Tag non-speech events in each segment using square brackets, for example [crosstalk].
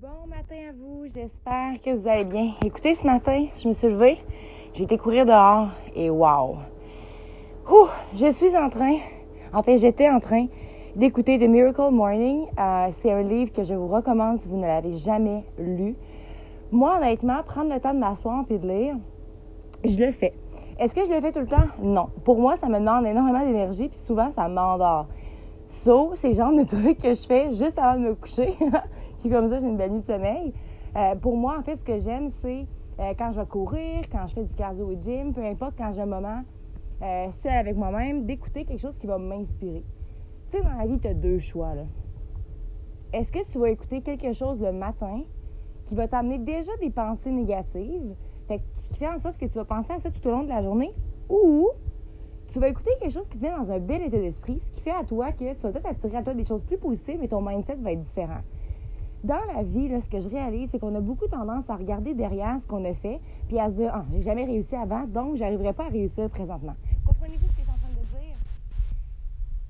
Bon matin à vous, j'espère que vous allez bien. Écoutez, ce matin, je me suis levée, j'ai été courir dehors et wow! Ouh, je suis en train, en fait, j'étais en train d'écouter The Miracle Morning. Euh, c'est un livre que je vous recommande si vous ne l'avez jamais lu. Moi, honnêtement, prendre le temps de m'asseoir et de lire, je le fais. Est-ce que je le fais tout le temps? Non. Pour moi, ça me demande énormément d'énergie, puis souvent, ça m'endort. So, c'est le genre de trucs que je fais juste avant de me coucher. [laughs] Puis comme ça, j'ai une belle nuit de sommeil. Euh, pour moi, en fait, ce que j'aime, c'est euh, quand je vais courir, quand je fais du cardio au gym, peu importe, quand j'ai un moment euh, seul avec moi-même, d'écouter quelque chose qui va m'inspirer. Tu sais, dans la vie, tu as deux choix. Là. Est-ce que tu vas écouter quelque chose le matin qui va t'amener déjà des pensées négatives, fait, ce qui fait en sorte que tu vas penser à ça tout au long de la journée, ou tu vas écouter quelque chose qui te dans un bel état d'esprit, ce qui fait à toi que tu vas peut-être attirer à toi des choses plus positives et ton mindset va être différent. Dans la vie, ce que je réalise, c'est qu'on a beaucoup tendance à regarder derrière ce qu'on a fait, puis à se dire, ah, j'ai jamais réussi avant, donc j'arriverai pas à réussir présentement. Comprenez-vous ce que je suis en train de dire?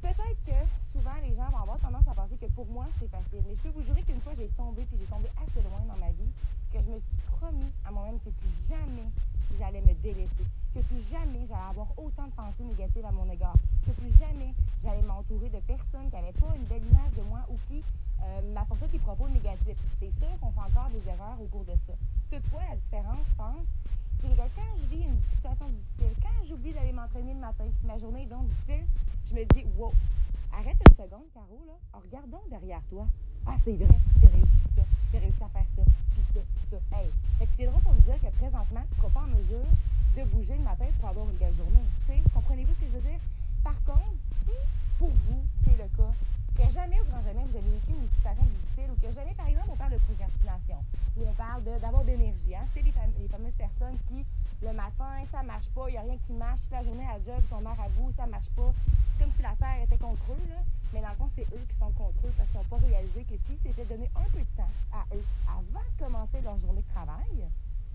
Peut-être que souvent, les gens vont avoir tendance à penser que pour moi, c'est facile. Mais je peux vous jurer qu'une fois, j'ai tombé, puis j'ai tombé assez loin dans ma vie, que je me suis promis à moi-même que plus jamais j'allais me délaisser, que plus jamais j'allais avoir autant de pensées négatives à mon égard, que plus jamais j'allais m'entourer de personnes qui n'avaient pas une belle image de moi ou qui euh, m'apportaient des propos négatifs. C'est sûr qu'on fait encore des erreurs au cours de ça. Toutefois, la différence, je pense, c'est que quand je vis une situation difficile, quand j'oublie d'aller m'entraîner le matin, puis ma journée est donc difficile, je me dis, wow, arrête une seconde, Caro, là, regarde donc derrière toi. Ah, c'est vrai, j'ai réussi ça, j'ai réussi à faire ça, puis ça, puis ça. Hey, fait que tu viendras pour me dire que présentement, tu ne seras pas en mesure de bouger le matin pour avoir une belle journée. Comprenez-vous ce que je veux dire? Par contre, si pour vous, c'est le cas, que jamais ou grand jamais vous ou que jamais, par exemple, on parle de procrastination ou on parle d'avoir d'énergie. Hein? C'est les, fameuses personnes qui, le matin, ça marche pas, il n'y a rien qui marche, toute la journée à job, ils sont à vous, ça marche pas. C'est comme si la Terre était contre eux, mais dans le fond, c'est eux qui sont contre eux parce qu'ils n'ont pas réalisé que s'ils s'étaient donné un peu de temps à eux avant de commencer leur journée de travail,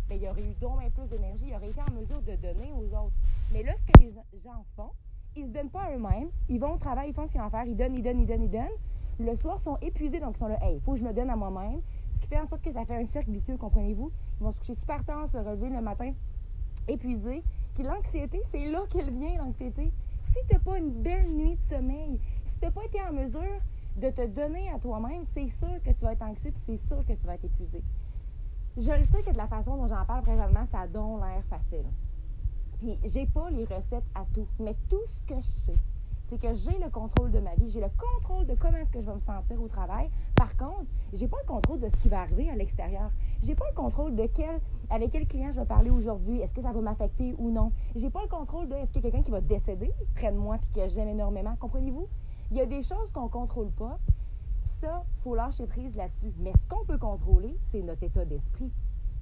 bien, il y aurait eu donc plus d'énergie, ils auraient été en mesure de donner aux autres. Mais là, ce que les gens font, ils se donnent pas eux-mêmes. Ils vont au travail, ils font ce qu'ils ont à faire, ils donnent, ils donnent, ils donnent, ils donnent. Le soir, sont épuisés, donc ils sont là, hey, il faut que je me donne à moi-même. Ce qui fait en sorte que ça fait un cercle vicieux, comprenez-vous? Ils vont se coucher super tard, se relever le matin épuisés. Puis l'anxiété, c'est là qu'elle vient, l'anxiété. Si tu n'as pas une belle nuit de sommeil, si tu n'as pas été en mesure de te donner à toi-même, c'est sûr que tu vas être anxieux, puis c'est sûr que tu vas être épuisé. Je le sais que de la façon dont j'en parle présentement, ça donne l'air facile. Puis j'ai pas les recettes à tout, mais tout ce que je sais, c'est que j'ai le contrôle de ma vie, j'ai le contrôle de comment est-ce que je vais me sentir au travail. Par contre, j'ai pas le contrôle de ce qui va arriver à l'extérieur. J'ai pas le contrôle de quel avec quel client je vais parler aujourd'hui, est-ce que ça va m'affecter ou non. J'ai pas le contrôle de est-ce qu'il y a quelqu'un qui va décéder près de moi puis que j'aime énormément, comprenez-vous? Il y a des choses qu'on contrôle pas. Ça, faut lâcher prise là-dessus. Mais ce qu'on peut contrôler, c'est notre état d'esprit.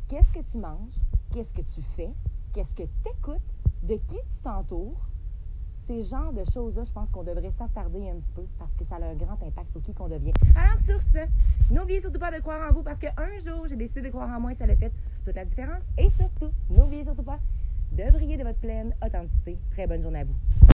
Qu'est-ce que tu manges? Qu'est-ce que tu fais? Qu'est-ce que tu écoutes De qui tu t'entoures? Ces genres de choses-là, je pense qu'on devrait s'attarder un petit peu parce que ça a un grand impact sur qui qu'on devient. Alors sur ce, n'oubliez surtout pas de croire en vous parce qu'un jour, j'ai décidé de croire en moi et ça a fait toute la différence. Et surtout, n'oubliez surtout pas de briller de votre pleine authenticité. Très bonne journée à vous.